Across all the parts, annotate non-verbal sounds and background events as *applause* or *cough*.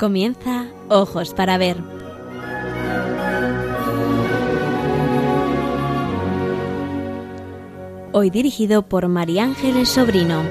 Comienza Ojos para Ver. Hoy dirigido por María Ángeles Sobrino.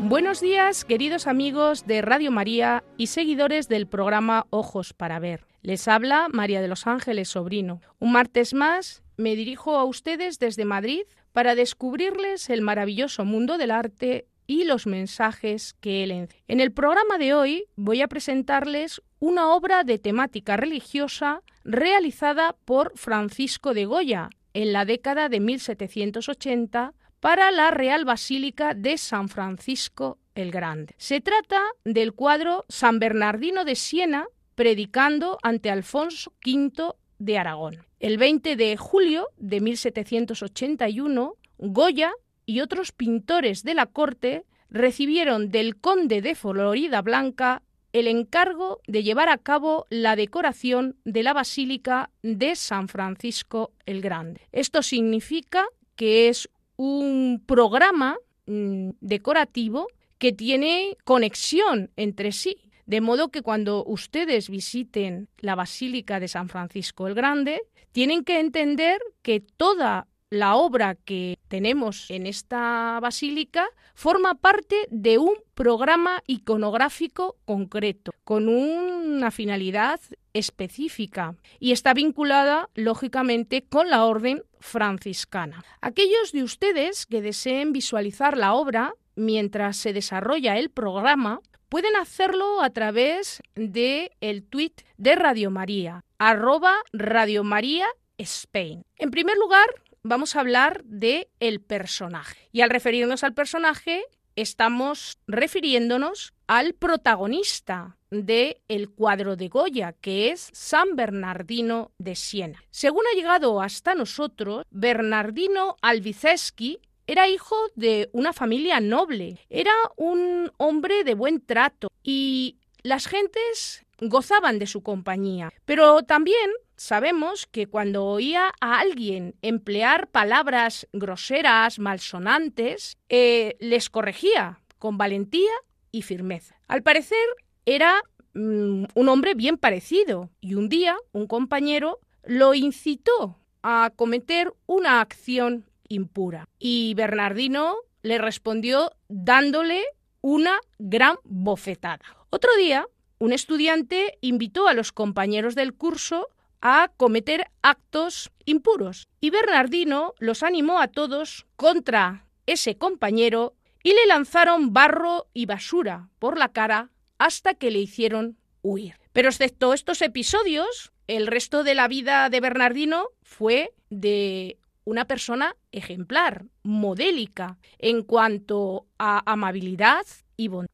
Buenos días, queridos amigos de Radio María y seguidores del programa Ojos para Ver. Les habla María de los Ángeles Sobrino. Un martes más me dirijo a ustedes desde Madrid para descubrirles el maravilloso mundo del arte y los mensajes que él encierra. En el programa de hoy voy a presentarles una obra de temática religiosa realizada por Francisco de Goya en la década de 1780 para la Real Basílica de San Francisco el Grande. Se trata del cuadro San Bernardino de Siena predicando ante Alfonso V de Aragón. El 20 de julio de 1781, Goya y otros pintores de la corte recibieron del conde de Florida Blanca el encargo de llevar a cabo la decoración de la Basílica de San Francisco el Grande. Esto significa que es un programa mm, decorativo que tiene conexión entre sí. De modo que cuando ustedes visiten la Basílica de San Francisco el Grande, tienen que entender que toda la obra que tenemos en esta basílica forma parte de un programa iconográfico concreto, con una finalidad específica y está vinculada, lógicamente, con la orden franciscana. Aquellos de ustedes que deseen visualizar la obra mientras se desarrolla el programa, pueden hacerlo a través de el tweet de Radio María, arroba Radio María Spain. En primer lugar, vamos a hablar de el personaje. Y al referirnos al personaje, estamos refiriéndonos al protagonista de el cuadro de Goya, que es San Bernardino de Siena. Según ha llegado hasta nosotros, Bernardino Albiceschi era hijo de una familia noble, era un hombre de buen trato y las gentes gozaban de su compañía. Pero también sabemos que cuando oía a alguien emplear palabras groseras, malsonantes, eh, les corregía con valentía y firmeza. Al parecer era mm, un hombre bien parecido y un día un compañero lo incitó a cometer una acción impura. Y Bernardino le respondió dándole una gran bofetada. Otro día, un estudiante invitó a los compañeros del curso a cometer actos impuros y Bernardino los animó a todos contra ese compañero y le lanzaron barro y basura por la cara hasta que le hicieron huir. Pero excepto estos episodios, el resto de la vida de Bernardino fue de una persona ejemplar, modélica, en cuanto a amabilidad y bondad.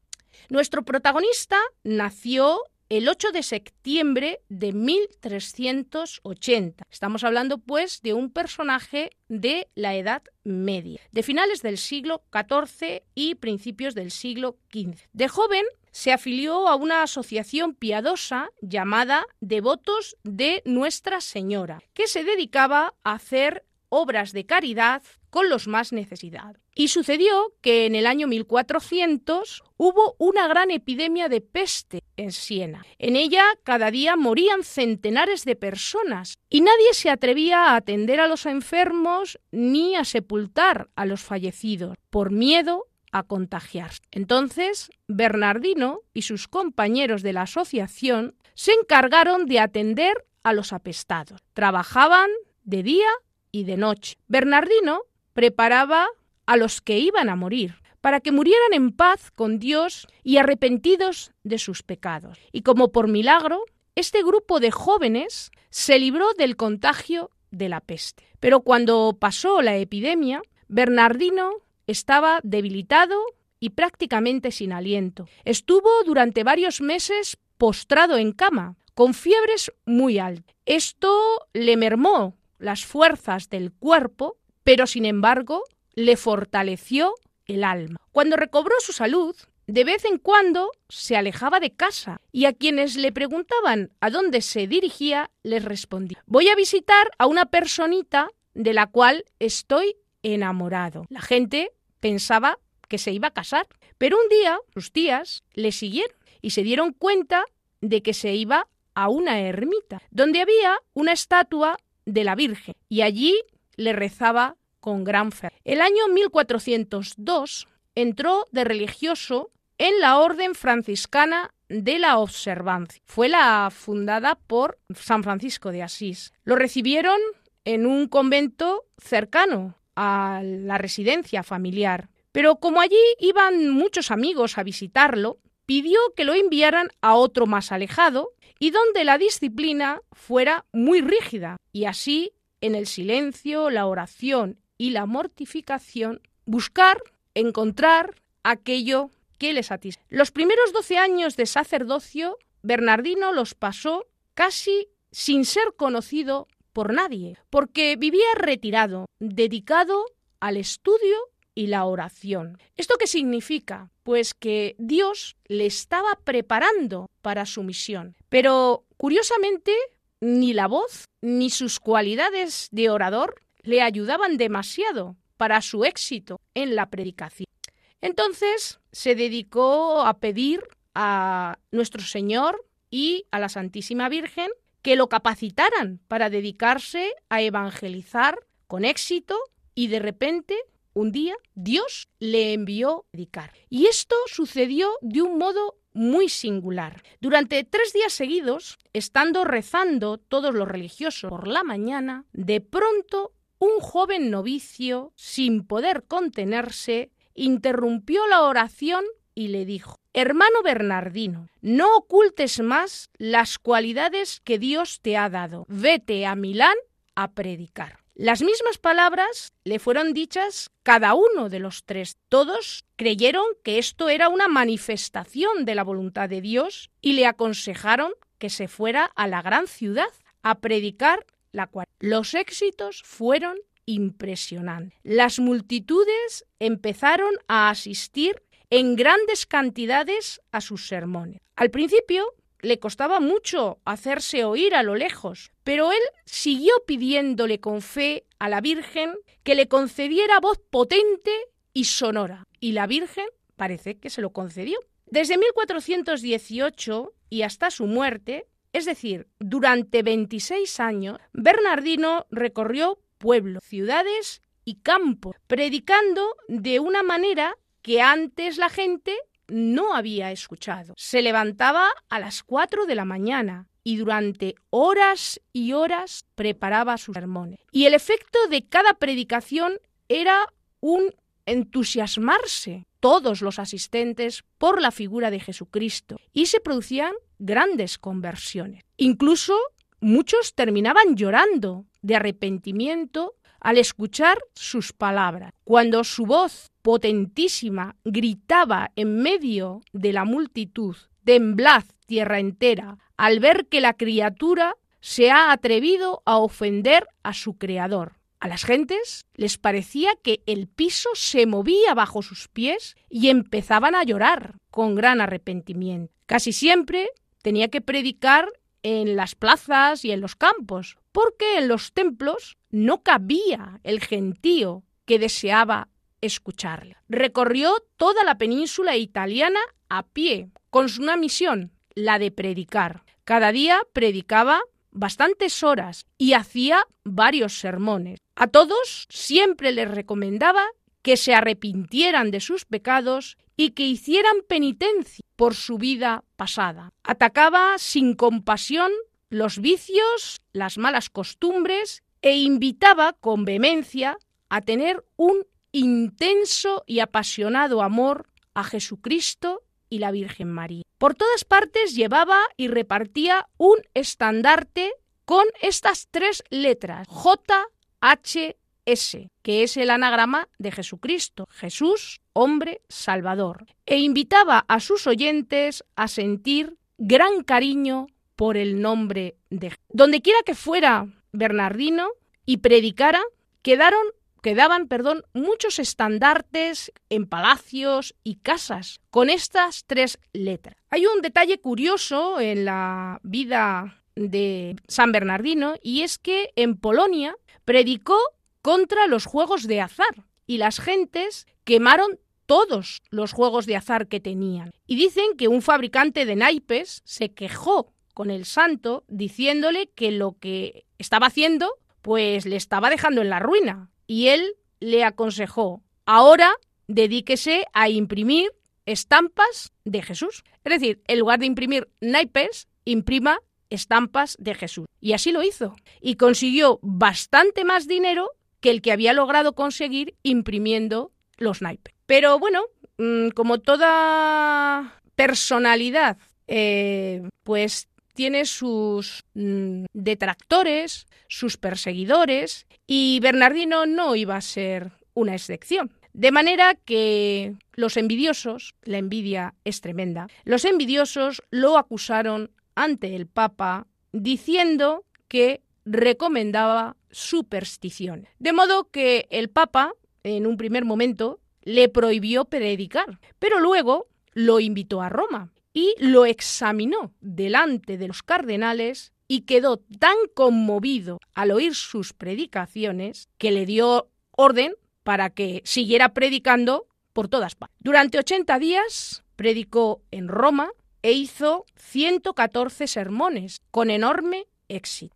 Nuestro protagonista nació el 8 de septiembre de 1380. Estamos hablando, pues, de un personaje de la Edad Media, de finales del siglo XIV y principios del siglo XV. De joven se afilió a una asociación piadosa llamada Devotos de Nuestra Señora, que se dedicaba a hacer obras de caridad con los más necesitados. Y sucedió que en el año 1400 hubo una gran epidemia de peste en Siena. En ella cada día morían centenares de personas y nadie se atrevía a atender a los enfermos ni a sepultar a los fallecidos por miedo a contagiarse. Entonces, Bernardino y sus compañeros de la asociación se encargaron de atender a los apestados. Trabajaban de día y de noche. Bernardino preparaba a los que iban a morir para que murieran en paz con Dios y arrepentidos de sus pecados. Y como por milagro, este grupo de jóvenes se libró del contagio de la peste. Pero cuando pasó la epidemia, Bernardino estaba debilitado y prácticamente sin aliento. Estuvo durante varios meses postrado en cama, con fiebres muy altas. Esto le mermó las fuerzas del cuerpo, pero sin embargo le fortaleció el alma. Cuando recobró su salud, de vez en cuando se alejaba de casa y a quienes le preguntaban a dónde se dirigía les respondía voy a visitar a una personita de la cual estoy enamorado. La gente pensaba que se iba a casar. Pero un día sus tías le siguieron y se dieron cuenta de que se iba a una ermita, donde había una estatua de la Virgen, y allí le rezaba con gran fe. El año 1402 entró de religioso en la Orden Franciscana de la Observancia. Fue la fundada por San Francisco de Asís. Lo recibieron en un convento cercano a la residencia familiar. Pero como allí iban muchos amigos a visitarlo, pidió que lo enviaran a otro más alejado y donde la disciplina fuera muy rígida, y así, en el silencio, la oración y la mortificación, buscar, encontrar aquello que le satisface. Los primeros doce años de sacerdocio, Bernardino los pasó casi sin ser conocido por nadie, porque vivía retirado, dedicado al estudio y la oración. ¿Esto qué significa? Pues que Dios le estaba preparando para su misión. Pero, curiosamente, ni la voz ni sus cualidades de orador le ayudaban demasiado para su éxito en la predicación. Entonces se dedicó a pedir a nuestro Señor y a la Santísima Virgen que lo capacitaran para dedicarse a evangelizar con éxito y de repente un día Dios le envió a predicar. Y esto sucedió de un modo muy singular. Durante tres días seguidos, estando rezando todos los religiosos por la mañana, de pronto un joven novicio, sin poder contenerse, interrumpió la oración y le dijo, Hermano Bernardino, no ocultes más las cualidades que Dios te ha dado. Vete a Milán a predicar. Las mismas palabras le fueron dichas cada uno de los tres. Todos creyeron que esto era una manifestación de la voluntad de Dios y le aconsejaron que se fuera a la gran ciudad a predicar la cual los éxitos fueron impresionantes. Las multitudes empezaron a asistir en grandes cantidades a sus sermones. Al principio le costaba mucho hacerse oír a lo lejos, pero él siguió pidiéndole con fe a la Virgen que le concediera voz potente y sonora, y la Virgen parece que se lo concedió. Desde 1418 y hasta su muerte, es decir, durante 26 años, Bernardino recorrió pueblos, ciudades y campos, predicando de una manera que antes la gente no había escuchado. Se levantaba a las cuatro de la mañana y durante horas y horas preparaba sus sermones. Y el efecto de cada predicación era un entusiasmarse todos los asistentes por la figura de Jesucristo y se producían grandes conversiones. Incluso muchos terminaban llorando de arrepentimiento al escuchar sus palabras. Cuando su voz potentísima gritaba en medio de la multitud, temblad tierra entera, al ver que la criatura se ha atrevido a ofender a su creador. A las gentes les parecía que el piso se movía bajo sus pies y empezaban a llorar con gran arrepentimiento. Casi siempre tenía que predicar en las plazas y en los campos, porque en los templos no cabía el gentío que deseaba escucharle. Recorrió toda la península italiana a pie, con una misión, la de predicar. Cada día predicaba bastantes horas y hacía varios sermones. A todos siempre les recomendaba que se arrepintieran de sus pecados y que hicieran penitencia por su vida pasada. Atacaba sin compasión los vicios, las malas costumbres e invitaba con vehemencia a tener un intenso y apasionado amor a Jesucristo y la Virgen María. Por todas partes llevaba y repartía un estandarte con estas tres letras, JHS, que es el anagrama de Jesucristo, Jesús, hombre salvador, e invitaba a sus oyentes a sentir gran cariño por el nombre de Donde quiera que fuera Bernardino y predicara, quedaron quedaban, perdón, muchos estandartes en palacios y casas con estas tres letras. Hay un detalle curioso en la vida de San Bernardino y es que en Polonia predicó contra los juegos de azar y las gentes quemaron todos los juegos de azar que tenían. Y dicen que un fabricante de naipes se quejó con el santo diciéndole que lo que estaba haciendo pues le estaba dejando en la ruina. Y él le aconsejó, ahora dedíquese a imprimir estampas de Jesús. Es decir, en lugar de imprimir naipes, imprima estampas de Jesús. Y así lo hizo. Y consiguió bastante más dinero que el que había logrado conseguir imprimiendo los naipes. Pero bueno, mm, como toda personalidad, eh, pues tiene sus mm, detractores, sus perseguidores, y Bernardino no iba a ser una excepción. De manera que los envidiosos, la envidia es tremenda, los envidiosos lo acusaron ante el Papa diciendo que recomendaba superstición. De modo que el Papa, en un primer momento, le prohibió predicar, pero luego lo invitó a Roma y lo examinó delante de los cardenales y quedó tan conmovido al oír sus predicaciones que le dio orden para que siguiera predicando por todas partes. Durante 80 días predicó en Roma e hizo 114 sermones con enorme éxito.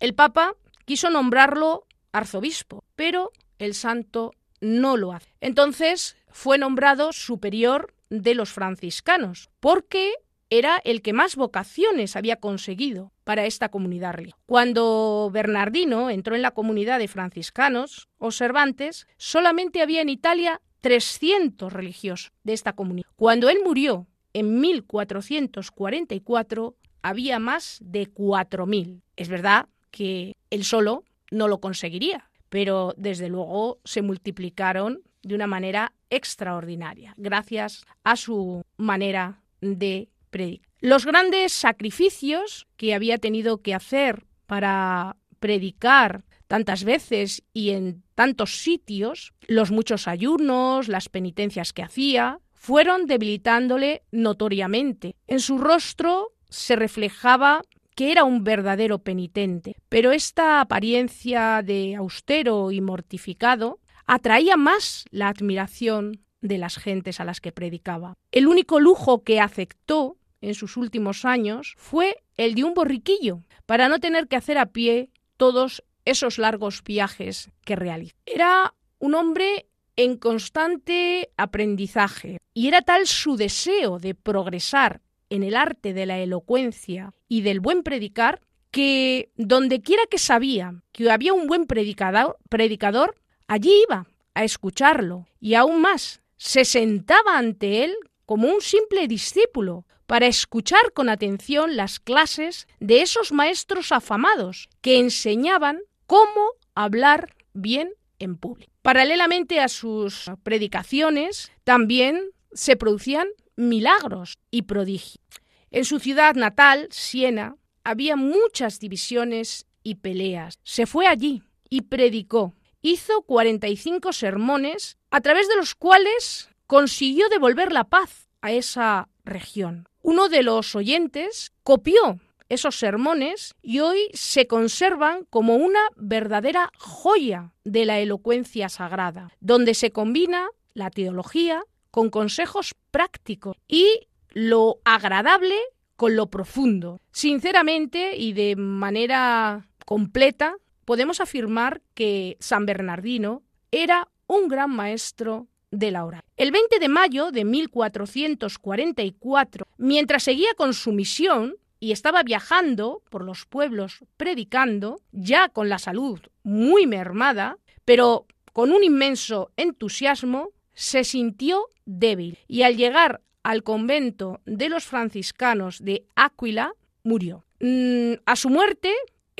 El Papa quiso nombrarlo arzobispo, pero el santo no lo hace. Entonces fue nombrado superior de los franciscanos, porque era el que más vocaciones había conseguido para esta comunidad. Cuando Bernardino entró en la comunidad de franciscanos observantes, solamente había en Italia 300 religiosos de esta comunidad. Cuando él murió en 1444, había más de 4.000. Es verdad que él solo no lo conseguiría, pero desde luego se multiplicaron de una manera extraordinaria, gracias a su manera de predicar. Los grandes sacrificios que había tenido que hacer para predicar tantas veces y en tantos sitios, los muchos ayunos, las penitencias que hacía, fueron debilitándole notoriamente. En su rostro se reflejaba que era un verdadero penitente, pero esta apariencia de austero y mortificado atraía más la admiración de las gentes a las que predicaba. El único lujo que aceptó en sus últimos años fue el de un borriquillo, para no tener que hacer a pie todos esos largos viajes que realizó. Era un hombre en constante aprendizaje, y era tal su deseo de progresar en el arte de la elocuencia y del buen predicar, que donde quiera que sabía que había un buen predicador, predicador Allí iba a escucharlo y aún más, se sentaba ante él como un simple discípulo para escuchar con atención las clases de esos maestros afamados que enseñaban cómo hablar bien en público. Paralelamente a sus predicaciones, también se producían milagros y prodigios. En su ciudad natal, Siena, había muchas divisiones y peleas. Se fue allí y predicó hizo 45 sermones a través de los cuales consiguió devolver la paz a esa región. Uno de los oyentes copió esos sermones y hoy se conservan como una verdadera joya de la elocuencia sagrada, donde se combina la teología con consejos prácticos y lo agradable con lo profundo. Sinceramente y de manera completa, podemos afirmar que San Bernardino era un gran maestro de la hora. El 20 de mayo de 1444, mientras seguía con su misión y estaba viajando por los pueblos predicando, ya con la salud muy mermada, pero con un inmenso entusiasmo, se sintió débil y al llegar al convento de los franciscanos de Áquila, murió. Mm, a su muerte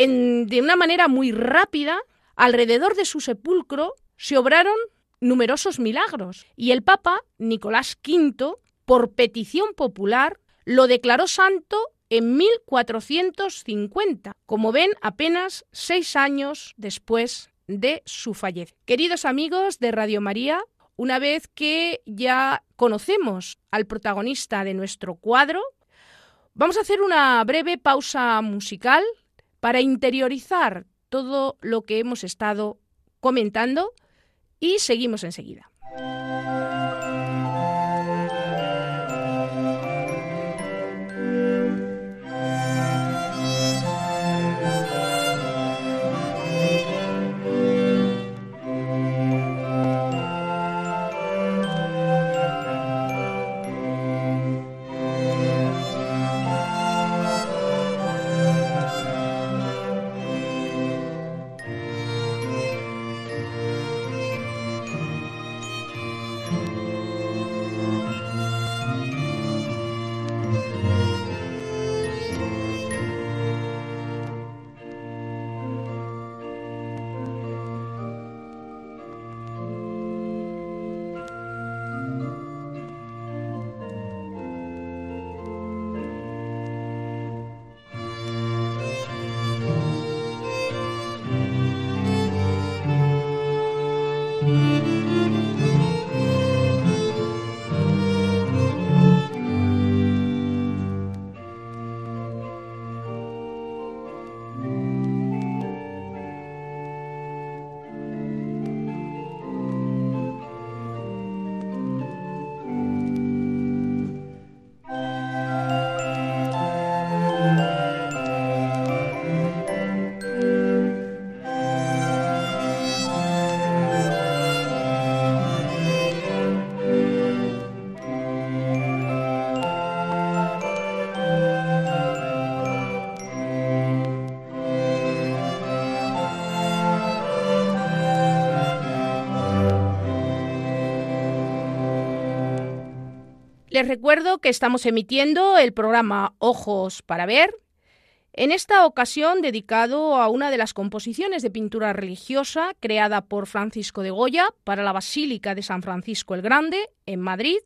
de una manera muy rápida, alrededor de su sepulcro se obraron numerosos milagros y el Papa Nicolás V, por petición popular, lo declaró santo en 1450, como ven apenas seis años después de su fallecimiento. Queridos amigos de Radio María, una vez que ya conocemos al protagonista de nuestro cuadro, vamos a hacer una breve pausa musical para interiorizar todo lo que hemos estado comentando y seguimos enseguida. Les recuerdo que estamos emitiendo el programa Ojos para Ver, en esta ocasión dedicado a una de las composiciones de pintura religiosa creada por Francisco de Goya para la Basílica de San Francisco el Grande, en Madrid.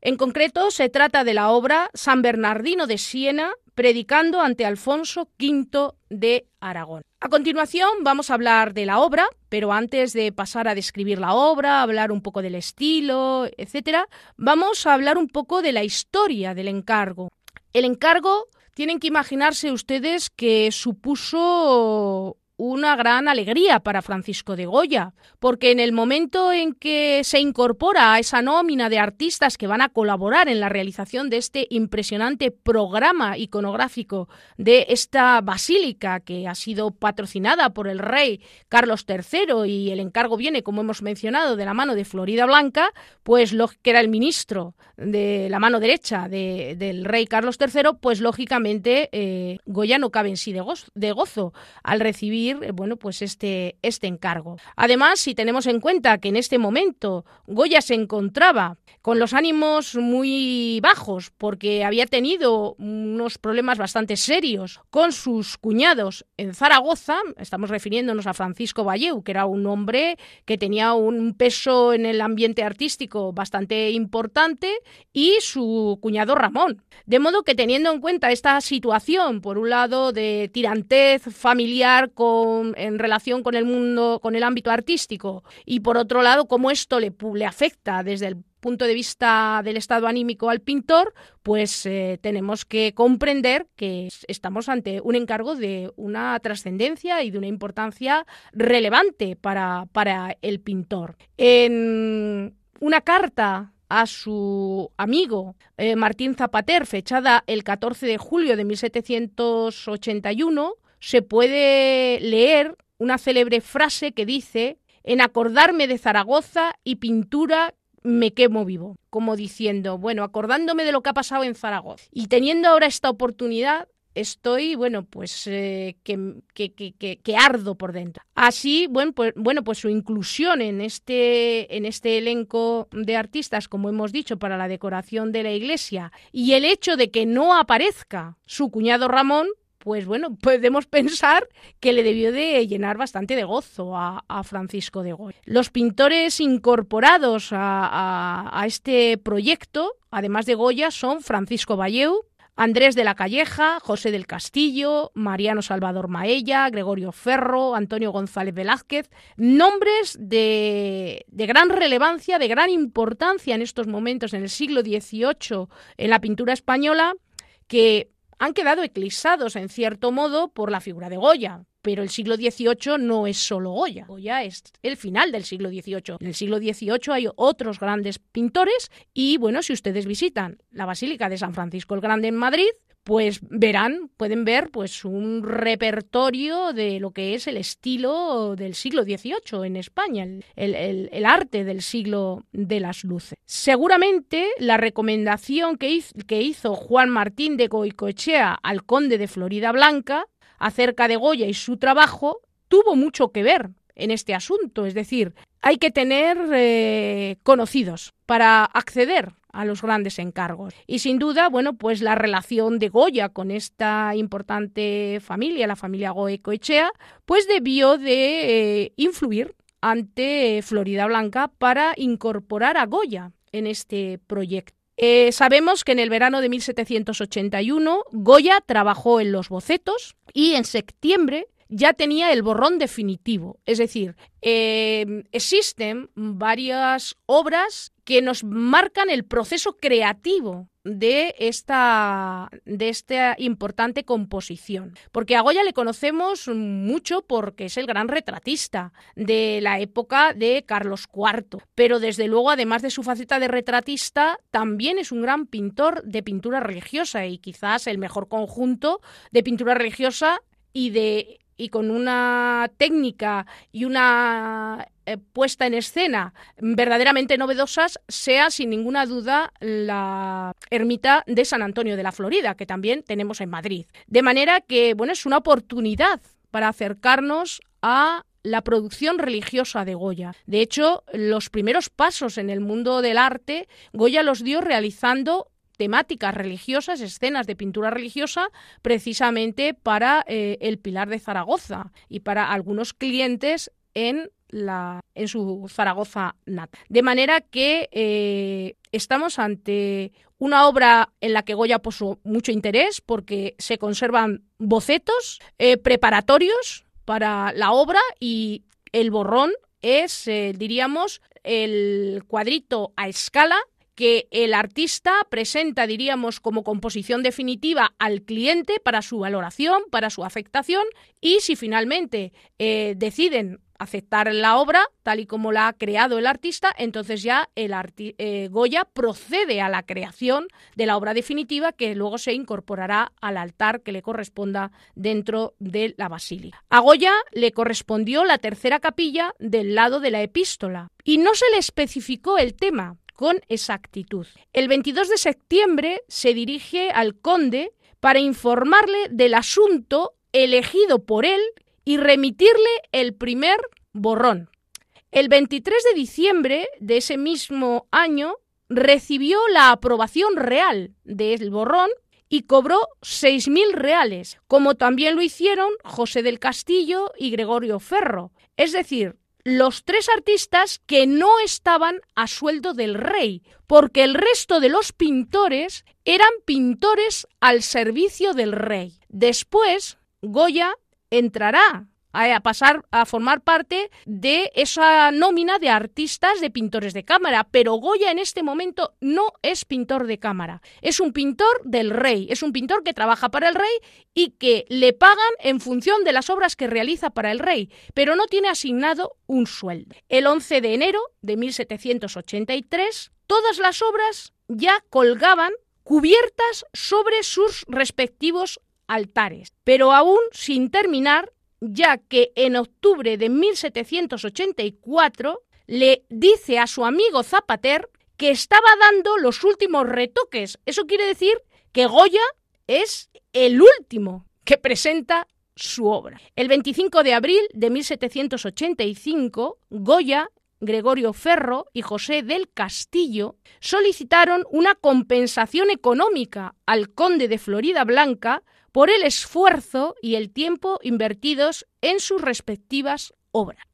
En concreto, se trata de la obra San Bernardino de Siena, predicando ante Alfonso V de Aragón. A continuación vamos a hablar de la obra, pero antes de pasar a describir la obra, hablar un poco del estilo, etcétera, vamos a hablar un poco de la historia del encargo. El encargo tienen que imaginarse ustedes que supuso una gran alegría para Francisco de Goya, porque en el momento en que se incorpora a esa nómina de artistas que van a colaborar en la realización de este impresionante programa iconográfico de esta basílica que ha sido patrocinada por el rey Carlos III y el encargo viene, como hemos mencionado, de la mano de Florida Blanca, pues lo que era el ministro de la mano derecha del rey Carlos III, pues lógicamente eh, Goya no cabe en sí de gozo al recibir eh, bueno, pues este, este encargo. Además, si tenemos en cuenta que en este momento Goya se encontraba con los ánimos muy bajos porque había tenido unos problemas bastante serios con sus cuñados en Zaragoza, estamos refiriéndonos a Francisco Valleu, que era un hombre que tenía un peso en el ambiente artístico bastante importante, y su cuñado Ramón. De modo que teniendo en cuenta esta situación, por un lado, de tirantez familiar con en relación con el mundo, con el ámbito artístico, y por otro lado, cómo esto le, afecta desde el punto de vista del estado anímico al pintor, pues eh, tenemos que comprender que estamos ante un encargo de una trascendencia y de una importancia relevante para, para el pintor. En una carta a su amigo eh, Martín Zapater, fechada el 14 de julio de 1781, se puede leer una célebre frase que dice, en acordarme de Zaragoza y pintura me quemo vivo, como diciendo, bueno, acordándome de lo que ha pasado en Zaragoza y teniendo ahora esta oportunidad, estoy, bueno, pues eh, que, que, que, ardo por dentro. Así, bueno pues, bueno, pues su inclusión en este, en este elenco de artistas, como hemos dicho, para la decoración de la iglesia, y el hecho de que no aparezca su cuñado Ramón, pues bueno, podemos pensar que le debió de llenar bastante de gozo a, Francisco de Goya. Los pintores incorporados a, este proyecto, además de Goya, son Francisco Valleu, Andrés de la Calleja, José del Castillo, Mariano Salvador Maella, Gregorio Ferro, Antonio González Velázquez, nombres de, de, gran relevancia, de gran importancia en estos momentos, en el siglo XVIII, en la pintura española, que han quedado eclipsados en cierto modo por la figura de Goya. pero el siglo XVIII no es solo Goya. Goya es el final del siglo XVIII. En el siglo XVIII hay otros grandes pintores y, bueno, si ustedes visitan la Basílica de San Francisco el Grande en Madrid, pues verán, pueden ver pues un repertorio de lo que es el estilo del siglo XVIII en España, el, arte del siglo de las luces. Seguramente la recomendación que hizo, que hizo Juan Martín de Goicoechea al conde de Florida Blanca acerca de Goya y su trabajo tuvo mucho que ver en este asunto. Es decir, hay que tener eh, conocidos para acceder a los grandes encargos. Y sin duda, bueno, pues la relación de Goya con esta importante familia, la familia Goecoechea, pues debió de eh, influir ante Florida Blanca para incorporar a Goya en este proyecto. Eh, sabemos que en el verano de 1781 Goya trabajó en los bocetos y en septiembre ya tenía el borrón definitivo. Es decir, eh, existen varias obras que nos marcan el proceso creativo de esta, de esta importante composición. Porque a Goya le conocemos mucho porque es el gran retratista de la época de Carlos IV, pero desde luego, además de su faceta de retratista, también es un gran pintor de pintura religiosa y quizás el mejor conjunto de pintura religiosa y de y con una técnica y una eh, puesta en escena verdaderamente novedosas, sea sin ninguna duda la ermita de San Antonio de la Florida, que también tenemos en Madrid. De manera que, bueno, es una oportunidad para acercarnos a la producción religiosa de Goya. De hecho, los primeros pasos en el mundo del arte, Goya los dio realizando temáticas religiosas, escenas de pintura religiosa, precisamente para eh, el Pilar de Zaragoza y para algunos clientes en la, en su Zaragoza nata. De manera que eh, estamos ante una obra en la que Goya puso mucho interés porque se conservan bocetos eh, preparatorios para la obra y el borrón es, diríamos, el cuadrito a escala que el artista presenta, diríamos, como composición definitiva al cliente para su valoración, para su afectación, y si finalmente eh, deciden aceptar la obra tal y como la ha creado el artista, entonces ya el eh, Goya procede a la creación de la obra definitiva que luego se incorporará al altar que le corresponda dentro de la basílica. A Goya le correspondió la tercera capilla del lado de la epístola y no se le especificó el tema, con exactitud. El 22 de septiembre se dirige al conde para informarle del asunto elegido por él y remitirle el primer borrón. El 23 de diciembre de ese mismo año recibió la aprobación real del borrón y cobró 6.000 reales, como también lo hicieron José del Castillo y Gregorio Ferro. Es decir, los tres artistas que no estaban a sueldo del rey, porque el resto de los pintores eran pintores al servicio del rey. Después, Goya entrará a pasar a formar parte de esa nómina de artistas de pintores de cámara, pero Goya en este momento no es pintor de cámara, es un pintor del rey, es un pintor que trabaja para el rey y que le pagan en función de las obras que realiza para el rey, pero no tiene asignado un sueldo. El 11 de enero de 1783, todas las obras ya colgaban cubiertas sobre sus respectivos altares, pero aún sin terminar ya que en octubre de 1784 le dice a su amigo Zapater que estaba dando los últimos retoques. Eso quiere decir que Goya es el último que presenta su obra. El 25 de abril de 1785, Goya, Gregorio Ferro y José del Castillo solicitaron una compensación económica al conde de Florida Blanca por el esfuerzo y el tiempo invertidos en sus respectivas obras.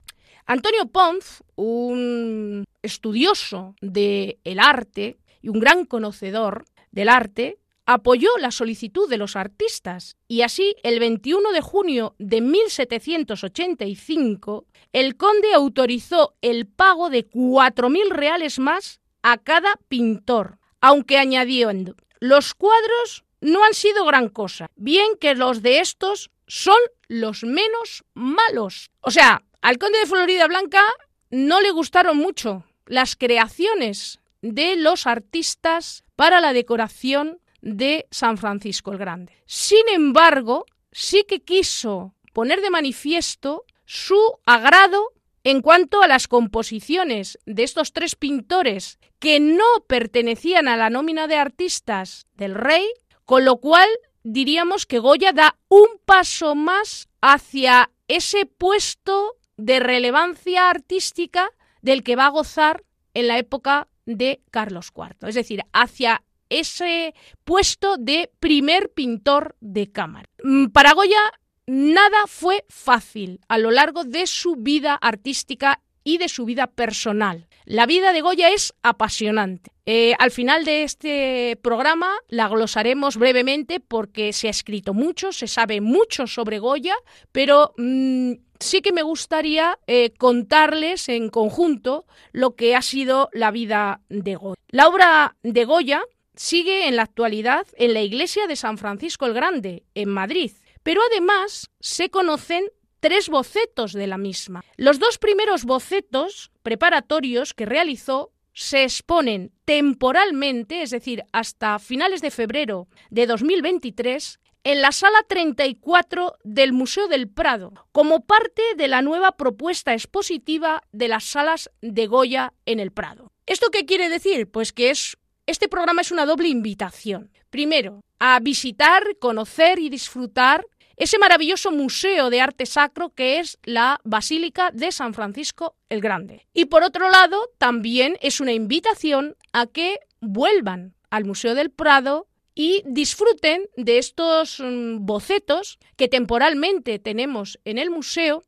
Antonio Pons, un estudioso del arte y un gran conocedor del arte, apoyó la solicitud de los artistas y así el 21 de junio de 1785 el conde autorizó el pago de 4.000 reales más a cada pintor, aunque añadiendo los cuadros no han sido gran cosa, bien que los de estos son los menos malos. O sea, al conde de Florida Blanca no le gustaron mucho las creaciones de los artistas para la decoración de San Francisco el Grande. Sin embargo, sí que quiso poner de manifiesto su agrado en cuanto a las composiciones de estos tres pintores que no pertenecían a la nómina de artistas del rey, con lo cual diríamos que Goya da un paso más hacia ese puesto de relevancia artística del que va a gozar en la época de Carlos IV, es decir, hacia ese puesto de primer pintor de cámara. Mm, para Goya nada fue fácil a lo largo de su vida artística y de su vida personal. La vida de Goya es apasionante. Eh, al final de este programa la glosaremos brevemente porque se ha escrito mucho, se sabe mucho sobre Goya, pero mm, sí que me gustaría eh, contarles en conjunto lo que ha sido la vida de Goya. La obra de Goya sigue en la actualidad en la iglesia de San Francisco el Grande, en Madrid, pero además se conocen tres bocetos de la misma. Los dos primeros bocetos preparatorios que realizó se exponen temporalmente, es decir, hasta finales de febrero de 2023, en la sala 34 del Museo del Prado, como parte de la nueva propuesta expositiva de las salas de Goya en el Prado. ¿Esto qué quiere decir? Pues que es este programa es una doble invitación. Primero, a visitar, conocer y disfrutar ese maravilloso museo de arte sacro que es la Basílica de San Francisco el Grande. Y por otro lado, también es una invitación a que vuelvan al Museo del Prado y disfruten de estos mm, bocetos que temporalmente tenemos en el museo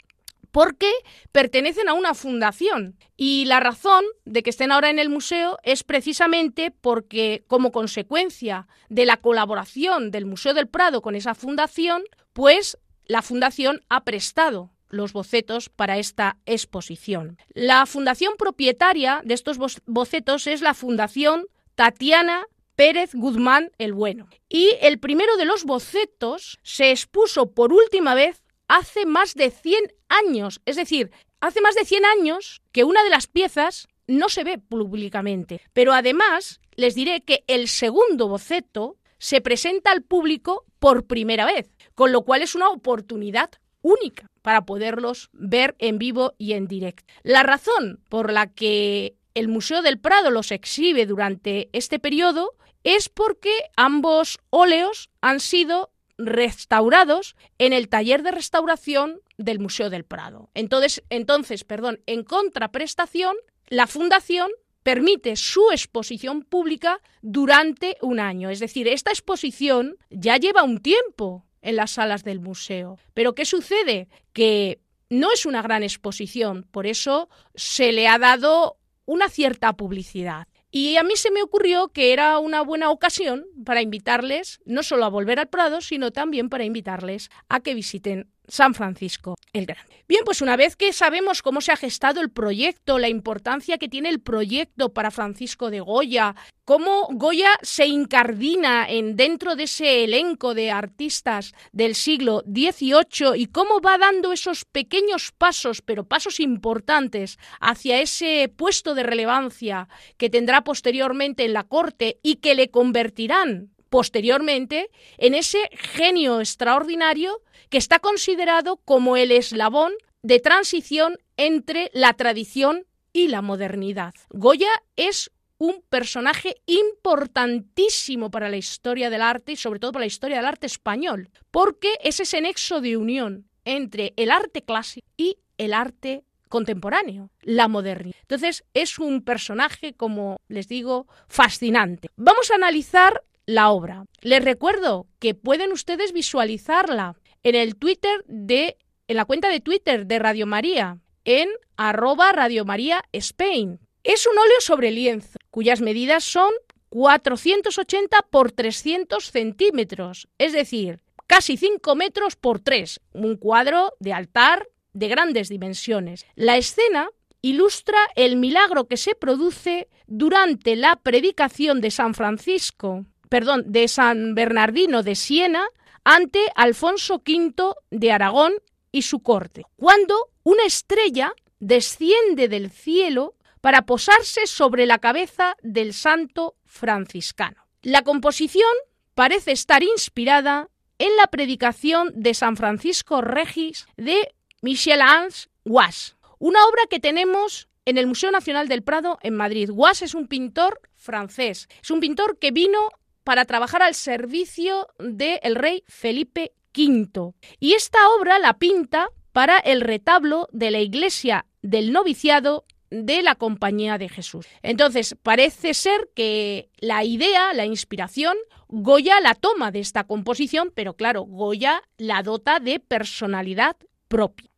porque pertenecen a una fundación. Y la razón de que estén ahora en el museo es precisamente porque, como consecuencia de la colaboración del Museo del Prado con esa fundación, pues la fundación ha prestado los bocetos para esta exposición. La fundación propietaria de estos bocetos es la Fundación Tatiana Pérez Guzmán el Bueno. Y el primero de los bocetos se expuso por última vez hace más de 100 años. Es decir, hace más de 100 años que una de las piezas no se ve públicamente. Pero además, les diré que el segundo boceto se presenta al público por primera vez, con lo cual es una oportunidad única para poderlos ver en vivo y en directo. La razón por la que el Museo del Prado los exhibe durante este periodo es porque ambos óleos han sido restaurados en el taller de restauración del Museo del Prado. Entonces, entonces, perdón, en contraprestación, la Fundación permite su exposición pública durante un año. Es decir, esta exposición ya lleva un tiempo en las salas del museo. Pero ¿qué sucede? Que no es una gran exposición, por eso se le ha dado una cierta publicidad. Y a mí se me ocurrió que era una buena ocasión para invitarles no solo a volver al Prado, sino también para invitarles a que visiten San Francisco el Grande. Bien, pues una vez que sabemos cómo se ha gestado el proyecto, la importancia que tiene el proyecto para Francisco de Goya, cómo Goya se incardina en dentro de ese elenco de artistas del siglo XVIII y cómo va dando esos pequeños pasos, pero pasos importantes, hacia ese puesto de relevancia que tendrá posteriormente en la corte y que le convertirán posteriormente en ese genio extraordinario que está considerado como el eslabón de transición entre la tradición y la modernidad. Goya es un personaje importantísimo para la historia del arte y sobre todo para la historia del arte español, porque es ese nexo de unión entre el arte clásico y el arte contemporáneo, la modernidad. Entonces es un personaje, como les digo, fascinante. Vamos a analizar la obra. Les recuerdo que pueden ustedes visualizarla en el Twitter de, en la cuenta de Twitter de Radio María, en arroba Radio María Spain. Es un óleo sobre lienzo, cuyas medidas son 480 por 300 centímetros, es decir, casi 5 metros por 3, un cuadro de altar de grandes dimensiones. La escena ilustra el milagro que se produce durante la predicación de San Francisco perdón, de San Bernardino de Siena ante Alfonso V de Aragón y su corte, cuando una estrella desciende del cielo para posarse sobre la cabeza del santo franciscano. La composición parece estar inspirada en la predicación de San Francisco Regis de Michel-Ange Guas, una obra que tenemos en el Museo Nacional del Prado en Madrid. Guas es un pintor francés, es un pintor que vino para trabajar al servicio del rey Felipe V. Y esta obra la pinta para el retablo de la iglesia del noviciado de la Compañía de Jesús. Entonces, parece ser que la idea, la inspiración, Goya la toma de esta composición, pero claro, Goya la dota de personalidad propia.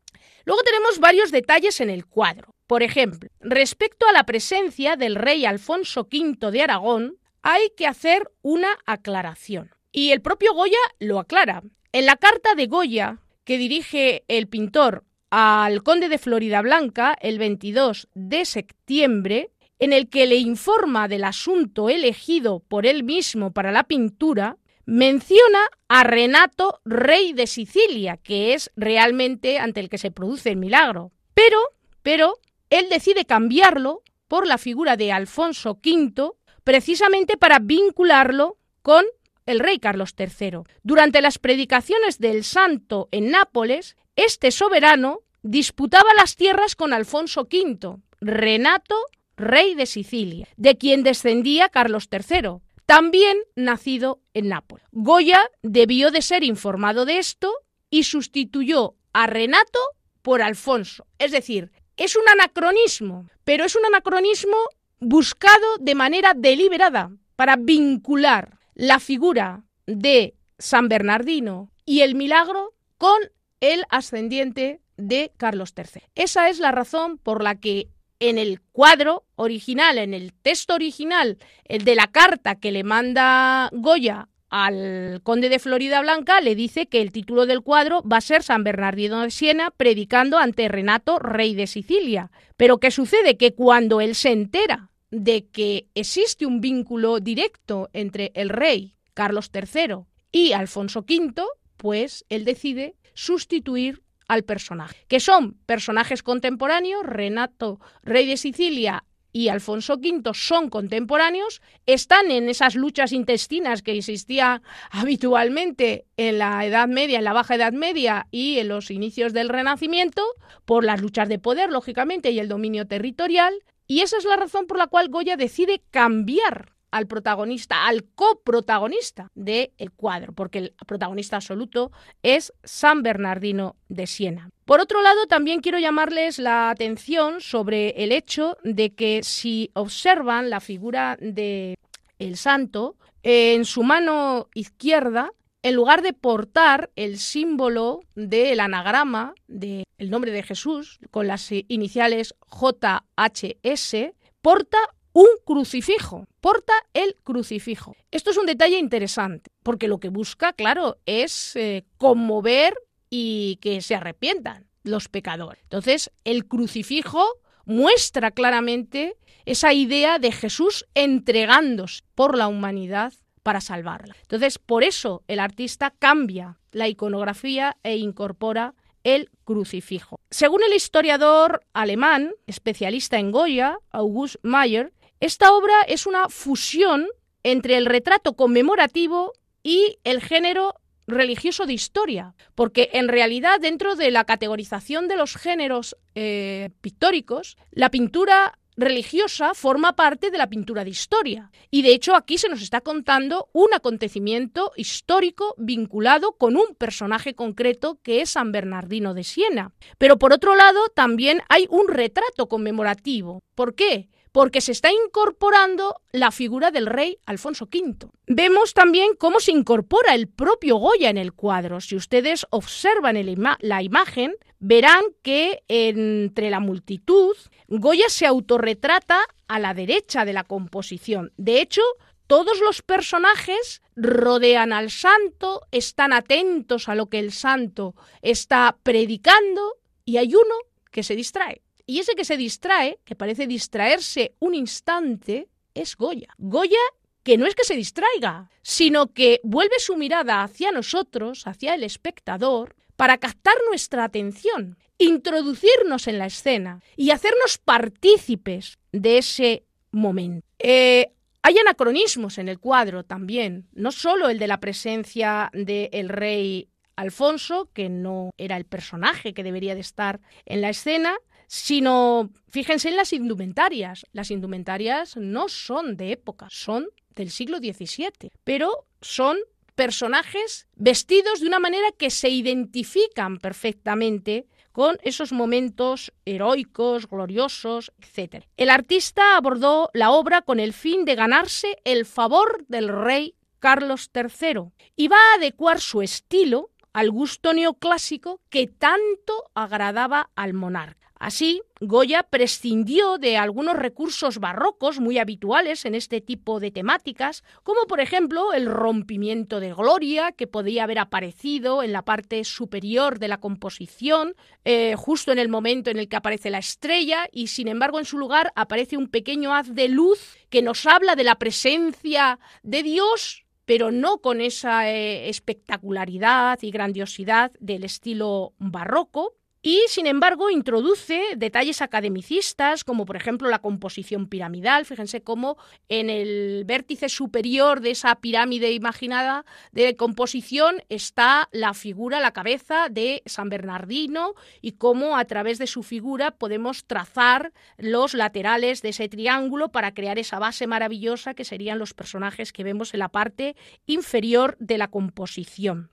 Luego tenemos varios detalles en el cuadro. Por ejemplo, respecto a la presencia del rey Alfonso V de Aragón, hay que hacer una aclaración. Y el propio Goya lo aclara. En la carta de Goya que dirige el pintor al conde de Florida Blanca el 22 de septiembre, en el que le informa del asunto elegido por él mismo para la pintura, menciona a Renato, rey de Sicilia, que es realmente ante el que se produce el milagro. Pero, pero, él decide cambiarlo por la figura de Alfonso V, precisamente para vincularlo con el rey Carlos III. Durante las predicaciones del santo en Nápoles, este soberano disputaba las tierras con Alfonso V, Renato, rey de Sicilia, de quien descendía Carlos III, también nacido en Nápoles. Goya debió de ser informado de esto y sustituyó a Renato por Alfonso. Es decir, es un anacronismo, pero es un anacronismo buscado de manera deliberada para vincular la figura de San Bernardino y el milagro con el ascendiente de Carlos III. Esa es la razón por la que en el cuadro original, en el texto original, el de la carta que le manda Goya al conde de Florida Blanca, le dice que el título del cuadro va a ser San Bernardino de Siena predicando ante Renato, rey de Sicilia. Pero ¿qué sucede? Que cuando él se entera de que existe un vínculo directo entre el rey Carlos III y Alfonso V, pues él decide sustituir al personaje, que son personajes contemporáneos, Renato, rey de Sicilia, y Alfonso V son contemporáneos, están en esas luchas intestinas que existía habitualmente en la Edad Media, en la Baja Edad Media y en los inicios del Renacimiento, por las luchas de poder, lógicamente, y el dominio territorial, y esa es la razón por la cual Goya decide cambiar al protagonista, al coprotagonista del el cuadro, porque el protagonista absoluto es San Bernardino de Siena. Por otro lado, también quiero llamarles la atención sobre el hecho de que si observan la figura de el santo, en su mano izquierda, en lugar de portar el símbolo del anagrama del nombre de Jesús, con las iniciales JHS, porta un crucifijo, porta el crucifijo. Esto es un detalle interesante, porque lo que busca, claro, es eh, conmover y que se arrepientan los pecadores. Entonces, el crucifijo muestra claramente esa idea de Jesús entregándose por la humanidad para salvarla. Entonces, por eso el artista cambia la iconografía e incorpora el crucifijo. Según el historiador alemán, especialista en Goya, August Mayer, esta obra es una fusión entre el retrato conmemorativo y el género religioso de historia, porque en realidad dentro de la categorización de los géneros eh, pictóricos, la pintura religiosa forma parte de la pintura de historia. Y de hecho aquí se nos está contando un acontecimiento histórico vinculado con un personaje concreto que es San Bernardino de Siena. Pero por otro lado también hay un retrato conmemorativo. ¿Por qué? porque se está incorporando la figura del rey Alfonso V. Vemos también cómo se incorpora el propio Goya en el cuadro. Si ustedes observan la imagen, verán que entre la multitud, Goya se autorretrata a la derecha de la composición. De hecho, todos los personajes rodean al santo, están atentos a lo que el santo está predicando y hay uno que se distrae. Y ese que se distrae, que parece distraerse un instante, es Goya. Goya que no es que se distraiga, sino que vuelve su mirada hacia nosotros, hacia el espectador, para captar nuestra atención, introducirnos en la escena y hacernos partícipes de ese momento. Eh, hay anacronismos en el cuadro también, no solo el de la presencia del rey Alfonso, que no era el personaje que debería de estar en la escena, sino fíjense en las indumentarias. Las indumentarias no son de época, son del siglo XVII, pero son personajes vestidos de una manera que se identifican perfectamente con esos momentos heroicos, gloriosos, etc. El artista abordó la obra con el fin de ganarse el favor del rey Carlos III y va a adecuar su estilo al gusto neoclásico que tanto agradaba al monarca. Así, Goya prescindió de algunos recursos barrocos muy habituales en este tipo de temáticas, como por ejemplo el rompimiento de gloria que podía haber aparecido en la parte superior de la composición, eh, justo en el momento en el que aparece la estrella, y sin embargo en su lugar aparece un pequeño haz de luz que nos habla de la presencia de Dios pero no con esa eh, espectacularidad y grandiosidad del estilo barroco, y, sin embargo, introduce detalles academicistas, como por ejemplo la composición piramidal. Fíjense cómo en el vértice superior de esa pirámide imaginada de composición está la figura, la cabeza de San Bernardino y cómo a través de su figura podemos trazar los laterales de ese triángulo para crear esa base maravillosa que serían los personajes que vemos en la parte inferior de la composición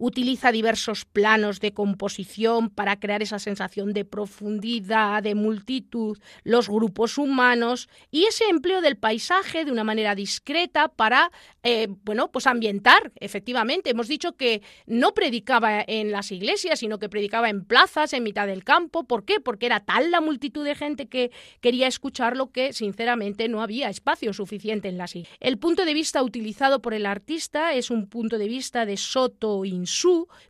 utiliza diversos planos de composición para crear esa sensación de profundidad, de multitud, los grupos humanos y ese empleo del paisaje de una manera discreta para, eh, bueno, pues ambientar, efectivamente. Hemos dicho que no predicaba en las iglesias, sino que predicaba en plazas, en mitad del campo. ¿Por qué? Porque era tal la multitud de gente que quería escucharlo que, sinceramente, no había espacio suficiente en las iglesias. El punto de vista utilizado por el artista es un punto de vista de soto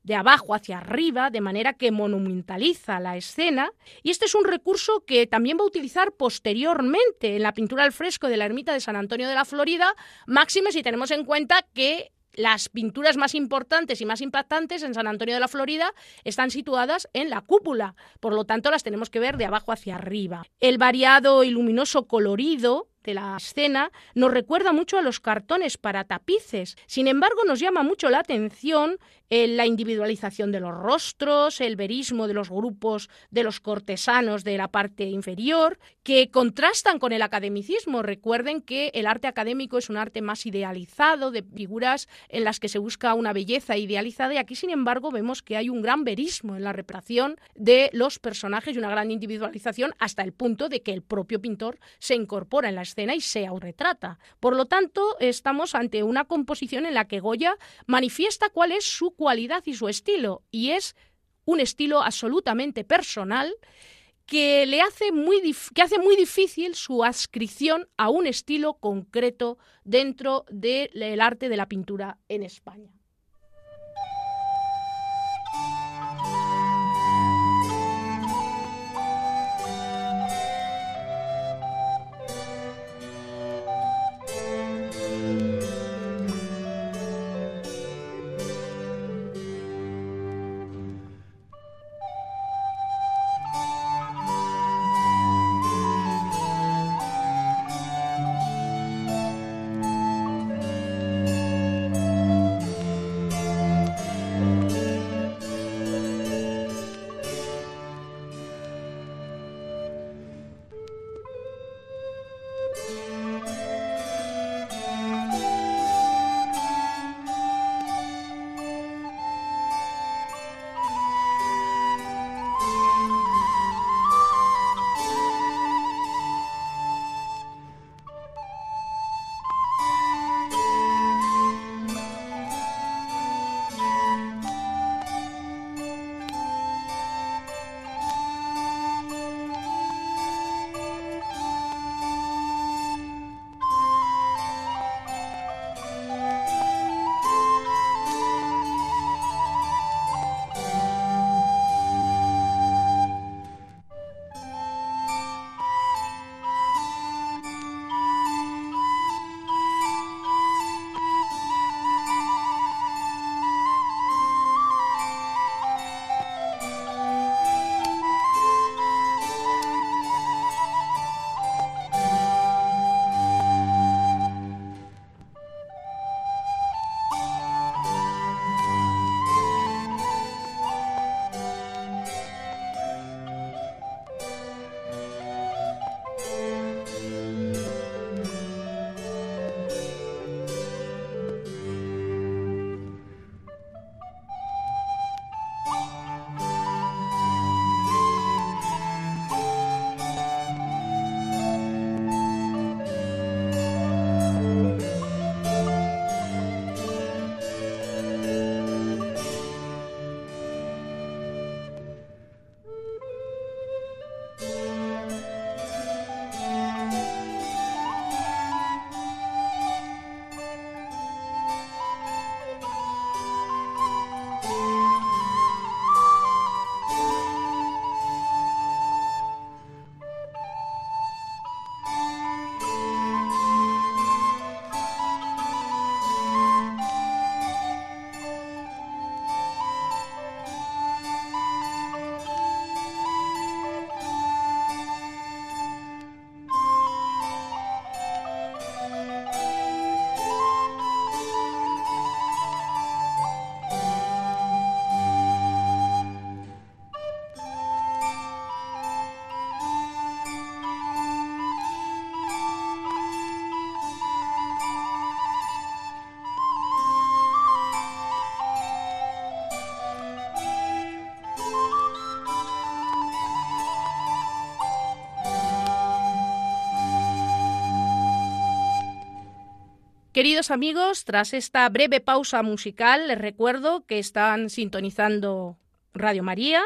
de abajo hacia arriba, de manera que monumentaliza la escena. Y este es un recurso que también va a utilizar posteriormente en la pintura al fresco de la ermita de San Antonio de la Florida, máxime si tenemos en cuenta que las pinturas más importantes y más impactantes en San Antonio de la Florida están situadas en la cúpula, por lo tanto las tenemos que ver de abajo hacia arriba. El variado y luminoso colorido de la escena nos recuerda mucho a los cartones para tapices. Sin embargo, nos llama mucho la atención la individualización de los rostros, el verismo de los grupos de los cortesanos de la parte inferior, que contrastan con el academicismo. Recuerden que el arte académico es un arte más idealizado, de figuras en las que se busca una belleza idealizada, y aquí, sin embargo, vemos que hay un gran verismo en la reparación de los personajes y una gran individualización hasta el punto de que el propio pintor se incorpora en la escena y se autorretrata. Por lo tanto, estamos ante una composición en la que Goya manifiesta cuál es su cualidad y su estilo, y es un estilo absolutamente personal que le hace muy que hace muy difícil su adscripción a un estilo concreto dentro del arte de la pintura en España. Queridos amigos, tras esta breve pausa musical, les recuerdo que están sintonizando Radio María,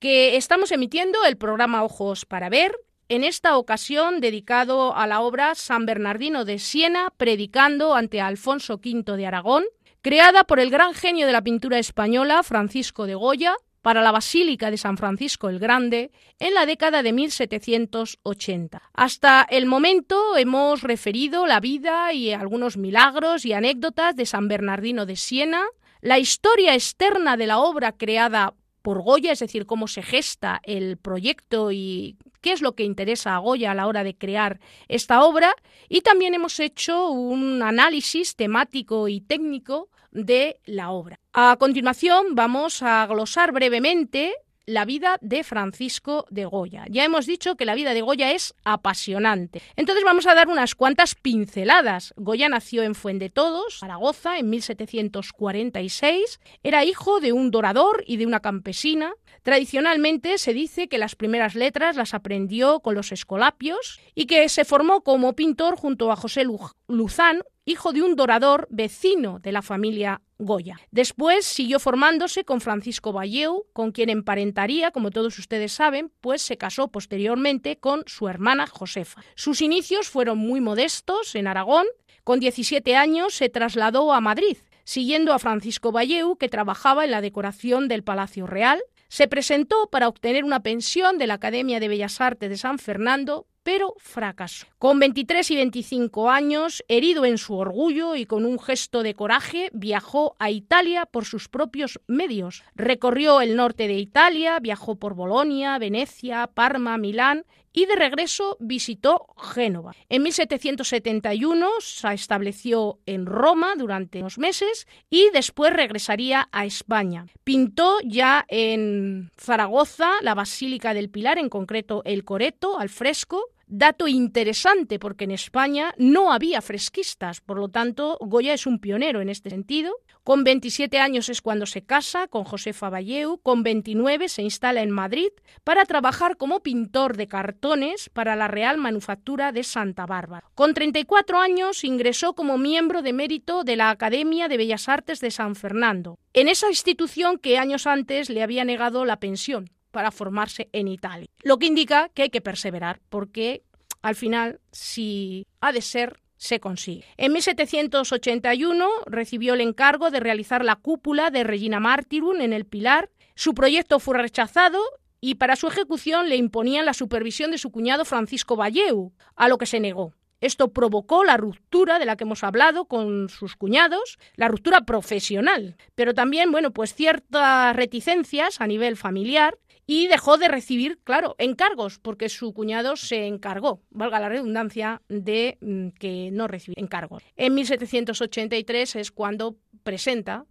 que estamos emitiendo el programa Ojos para Ver, en esta ocasión dedicado a la obra San Bernardino de Siena, predicando ante Alfonso V de Aragón, creada por el gran genio de la pintura española, Francisco de Goya, para la Basílica de San Francisco el Grande en la década de 1780. Hasta el momento hemos referido la vida y algunos milagros y anécdotas de San Bernardino de Siena, la historia externa de la obra creada por Goya, es decir, cómo se gesta el proyecto y qué es lo que interesa a Goya a la hora de crear esta obra, y también hemos hecho un análisis temático y técnico de la obra. A continuación vamos a glosar brevemente la vida de Francisco de Goya. Ya hemos dicho que la vida de Goya es apasionante. Entonces vamos a dar unas cuantas pinceladas. Goya nació en Fuendetodos, Zaragoza, en 1746. Era hijo de un dorador y de una campesina. Tradicionalmente se dice que las primeras letras las aprendió con los escolapios y que se formó como pintor junto a José Luzán, hijo de un dorador vecino de la familia Goya. Después siguió formándose con Francisco Valleu, con quien emparentaría, como todos ustedes saben, pues se casó posteriormente con su hermana Josefa. Sus inicios fueron muy modestos en Aragón. Con 17 años se trasladó a Madrid, siguiendo a Francisco Valleu, que trabajaba en la decoración del Palacio Real. Se presentó para obtener una pensión de la Academia de Bellas Artes de San Fernando, pero fracasó. Con 23 y 25 años, herido en su orgullo y con un gesto de coraje, viajó a Italia por sus propios medios. Recorrió el norte de Italia, viajó por Bolonia, Venecia, Parma, Milán y de regreso visitó Génova. En 1771 se estableció en Roma durante unos meses y después regresaría a España. Pintó ya en Zaragoza la Basílica del Pilar, en concreto el Coreto, al fresco, Dato interesante porque en España no había fresquistas, por lo tanto Goya es un pionero en este sentido. Con 27 años es cuando se casa con Josefa Valleu, con 29 se instala en Madrid para trabajar como pintor de cartones para la Real Manufactura de Santa Bárbara. Con 34 años ingresó como miembro de mérito de la Academia de Bellas Artes de San Fernando, en esa institución que años antes le había negado la pensión para formarse en Italia. Lo que indica que hay que perseverar, porque al final, si ha de ser, se consigue. En 1781 recibió el encargo de realizar la cúpula de Regina Martyrum en el Pilar. Su proyecto fue rechazado y para su ejecución le imponían la supervisión de su cuñado Francisco Valleu, a lo que se negó. Esto provocó la ruptura de la que hemos hablado con sus cuñados, la ruptura profesional, pero también, bueno, pues ciertas reticencias a nivel familiar y dejó de recibir, claro, encargos, porque su cuñado se encargó, valga la redundancia, de mm, que no recibía encargos. En 1783 es cuando presenta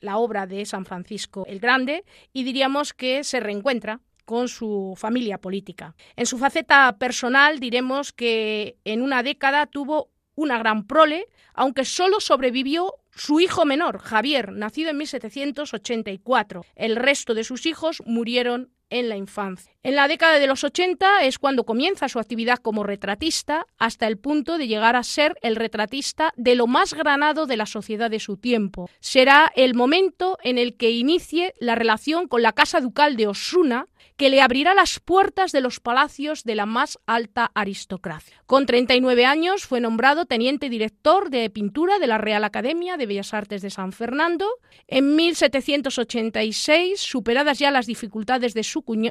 la obra de San Francisco el Grande y diríamos que se reencuentra con su familia política. En su faceta personal diremos que en una década tuvo una gran prole, aunque solo sobrevivió su hijo menor, Javier, nacido en 1784. El resto de sus hijos murieron en la infancia. En la década de los 80 es cuando comienza su actividad como retratista, hasta el punto de llegar a ser el retratista de lo más granado de la sociedad de su tiempo. Será el momento en el que inicie la relación con la Casa Ducal de Osuna, que le abrirá las puertas de los palacios de la más alta aristocracia. Con 39 años fue nombrado teniente director de pintura de la Real Academia de Bellas Artes de San Fernando. En 1786, superadas ya las dificultades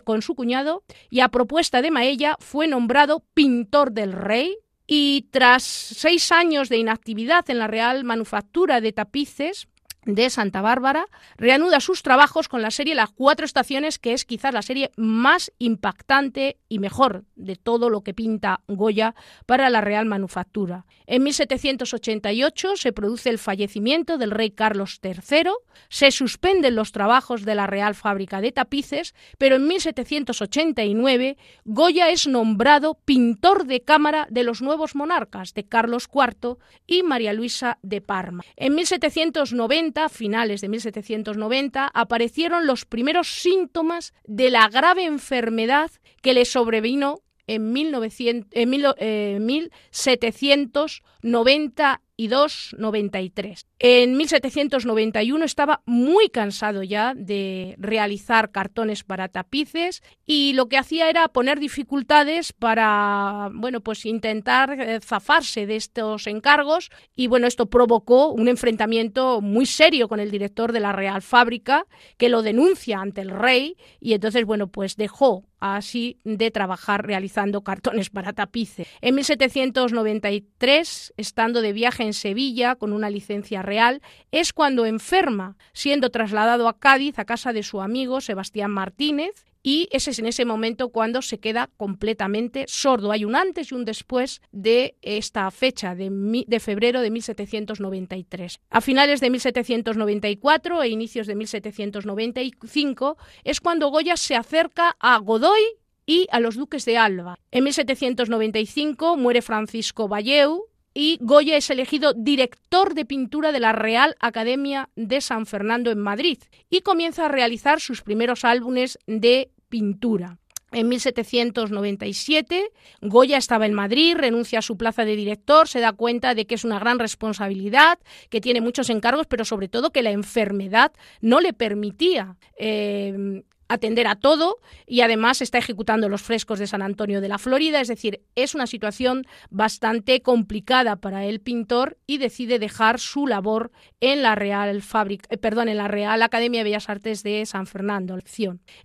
con su cuñado, y a propuesta de Maella, fue nombrado pintor del rey y tras seis años de inactividad en la Real Manufactura de Tapices, de Santa Bárbara, reanuda sus trabajos con la serie Las Cuatro Estaciones, que es quizás la serie más impactante y mejor de todo lo que pinta Goya para la Real Manufactura. En 1788 se produce el fallecimiento del rey Carlos III, se suspenden los trabajos de la Real Fábrica de Tapices, pero en 1789 Goya es nombrado pintor de cámara de los nuevos monarcas de Carlos IV y María Luisa de Parma. En 1790 finales de 1790, aparecieron los primeros síntomas de la grave enfermedad que le sobrevino en, 1797 92-93. En 1791 estaba muy cansado ya de realizar cartones para tapices y lo que hacía era poner dificultades para, bueno, pues intentar eh, zafarse de estos encargos y bueno, esto provocó un enfrentamiento muy serio con el director de la Real Fábrica que lo denuncia ante el rey y entonces, bueno, pues dejó así de trabajar realizando cartones para tapices. En 1793, estando de viaje en Sevilla con una licencia real, es cuando enferma, siendo trasladado a Cádiz a casa de su amigo Sebastián Martínez, y ese es en ese momento cuando se queda completamente sordo. Hay un antes y un después de esta fecha de, de, febrero de 1793. A finales de 1794 e inicios de 1795 es cuando Goya se acerca a Godoy y a los duques de Alba. En 1795 muere Francisco Valleu, y Goya es elegido director de pintura de la Real Academia de San Fernando en Madrid y comienza a realizar sus primeros álbumes de pintura. En 1797, Goya estaba en Madrid, renuncia a su plaza de director, se da cuenta de que es una gran responsabilidad, que tiene muchos encargos, pero sobre todo que la enfermedad no le permitía eh, atender a todo y además está ejecutando los frescos de San Antonio de la Florida, es decir, es una situación bastante complicada para el pintor y decide dejar su labor en la Real Fábrica, eh, perdón, en la Real Academia de Bellas Artes de San Fernando,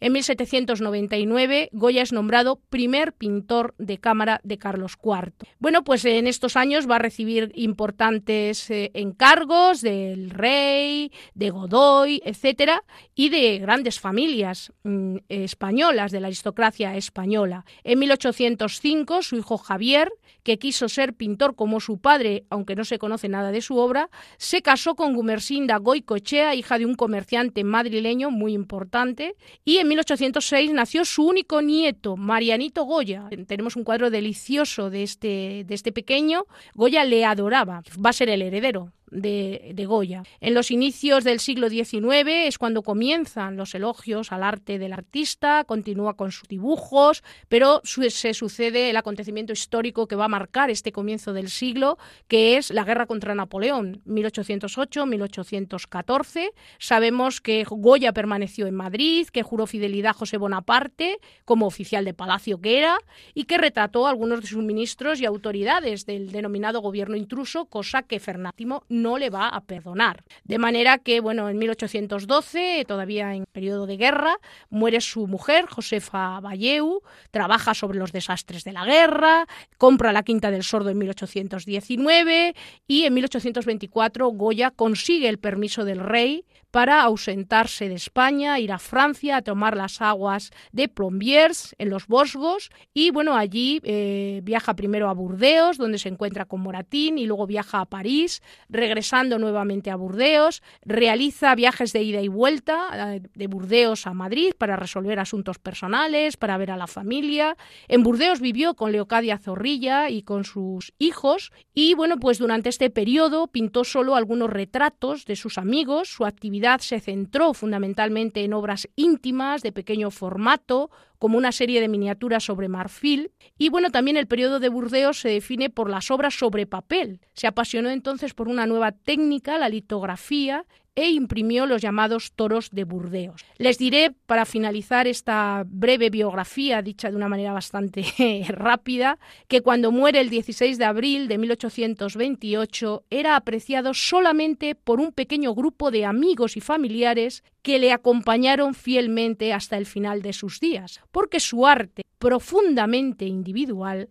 En 1799 Goya es nombrado primer pintor de cámara de Carlos IV. Bueno, pues en estos años va a recibir importantes eh, encargos del rey, de Godoy, etcétera, y de grandes familias Mm, españolas, de la aristocracia española. En 1805, su hijo Javier, que quiso ser pintor como su padre, aunque no se conoce nada de su obra, se casó con Gumersinda Goicochea, hija de un comerciante madrileño muy importante, y en 1806 nació su único nieto, Marianito Goya. Tenemos un cuadro delicioso de este, de este pequeño. Goya le adoraba, va a ser el heredero de, Goya. En los inicios del siglo XIX es cuando comienzan los elogios al arte del artista, continúa con sus dibujos, pero se sucede el acontecimiento histórico que va a marcar este comienzo del siglo, que es la guerra contra Napoleón, 1808-1814. Sabemos que Goya permaneció en Madrid, que juró fidelidad a José Bonaparte como oficial de palacio que era y que retrató a algunos de sus ministros y autoridades del denominado gobierno intruso, cosa que Fernátimo no le va a perdonar. De manera que, bueno, en 1812, todavía en periodo de guerra, muere su mujer, Josefa Valleu, trabaja sobre los desastres de la guerra, compra la Quinta del Sordo en 1819 y en 1824 Goya consigue el permiso del rey para ausentarse de España, ir a Francia a tomar las aguas de Plombiers en los Bosgos y bueno, allí eh, viaja primero a Burdeos, donde se encuentra con Moratín y luego viaja a París, regresando nuevamente a Burdeos, realiza viajes de ida y vuelta eh, de Burdeos a Madrid para resolver asuntos personales, para ver a la familia. En Burdeos vivió con Leocadia Zorrilla y con sus hijos y bueno, pues durante este periodo pintó solo algunos retratos de sus amigos, su actividad se centró fundamentalmente en obras íntimas de pequeño formato, como una serie de miniaturas sobre marfil, y bueno, también el periodo de Burdeos se define por las obras sobre papel. Se apasionó entonces por una nueva técnica, la litografía, e imprimió los llamados toros de Burdeos. Les diré, para finalizar esta breve biografía, dicha de una manera bastante *laughs* rápida, que cuando muere el 16 de abril de 1828 era apreciado solamente por un pequeño grupo de amigos y familiares que le acompañaron fielmente hasta el final de sus días, porque su arte, profundamente individual,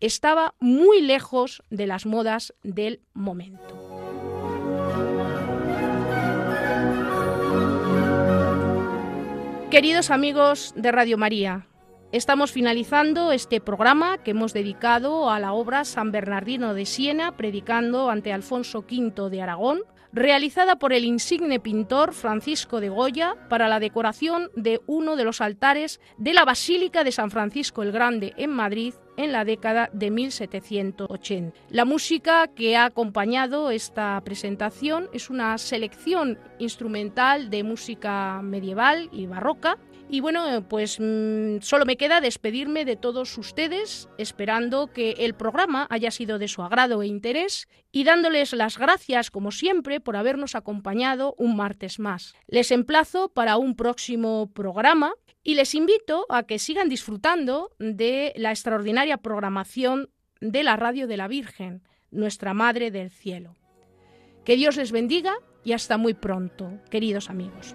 estaba muy lejos de las modas del momento. Queridos amigos de Radio María, estamos finalizando este programa que hemos dedicado a la obra San Bernardino de Siena, predicando ante Alfonso V de Aragón, realizada por el insigne pintor Francisco de Goya para la decoración de uno de los altares de la Basílica de San Francisco el Grande en Madrid en la década de 1780. La música que ha acompañado esta presentación es una selección instrumental de música medieval y barroca y bueno, pues mm, solo me queda despedirme de todos ustedes, esperando que el programa haya sido de su agrado e interés y dándoles las gracias, como siempre, por habernos acompañado un martes más. Les emplazo para un próximo programa y les invito a que sigan disfrutando de la extraordinaria programación de la Radio de la Virgen, nuestra Madre del Cielo. Que Dios les bendiga y hasta muy pronto, queridos amigos.